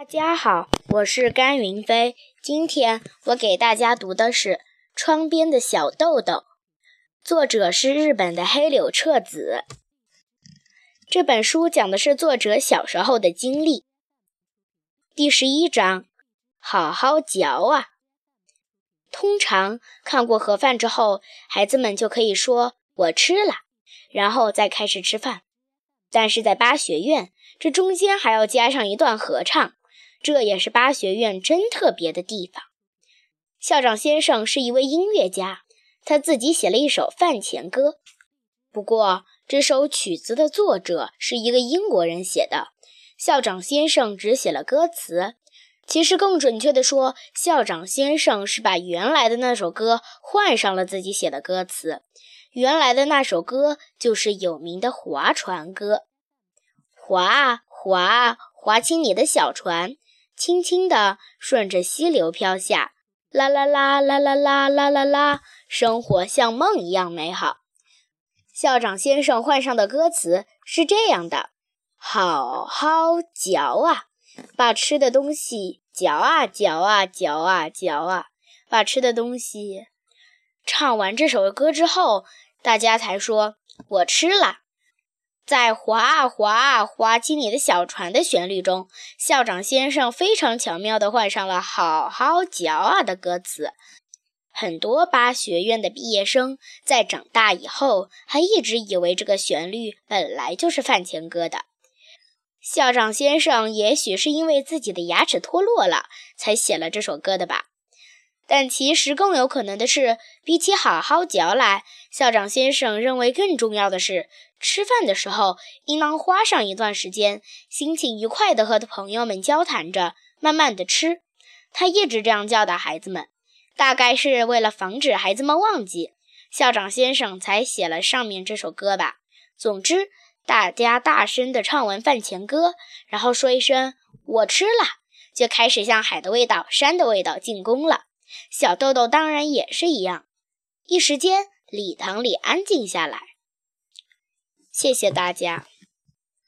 大家好，我是甘云飞。今天我给大家读的是《窗边的小豆豆》，作者是日本的黑柳彻子。这本书讲的是作者小时候的经历。第十一章，好好嚼啊！通常看过盒饭之后，孩子们就可以说“我吃了”，然后再开始吃饭。但是在巴学院，这中间还要加上一段合唱。这也是巴学院真特别的地方。校长先生是一位音乐家，他自己写了一首饭前歌。不过，这首曲子的作者是一个英国人写的，校长先生只写了歌词。其实，更准确的说，校长先生是把原来的那首歌换上了自己写的歌词。原来的那首歌就是有名的划船歌：“划啊划啊，划起你的小船。”轻轻地顺着溪流飘下，啦啦啦啦啦啦啦啦啦，生活像梦一样美好。校长先生换上的歌词是这样的：好好嚼啊，把吃的东西嚼啊嚼啊嚼啊嚼啊，把吃的东西。唱完这首歌之后，大家才说：“我吃了。”在划啊划啊划起你的小船的旋律中，校长先生非常巧妙地换上了“好好嚼啊”的歌词。很多巴学院的毕业生在长大以后，还一直以为这个旋律本来就是饭前歌的。校长先生也许是因为自己的牙齿脱落了，才写了这首歌的吧。但其实更有可能的是，比起好好嚼来，校长先生认为更重要的是，吃饭的时候应当花上一段时间，心情愉快地和朋友们交谈着，慢慢地吃。他一直这样教导孩子们，大概是为了防止孩子们忘记，校长先生才写了上面这首歌吧。总之，大家大声地唱完饭前歌，然后说一声“我吃了”，就开始向海的味道、山的味道进攻了。小豆豆当然也是一样。一时间，礼堂里安静下来。谢谢大家。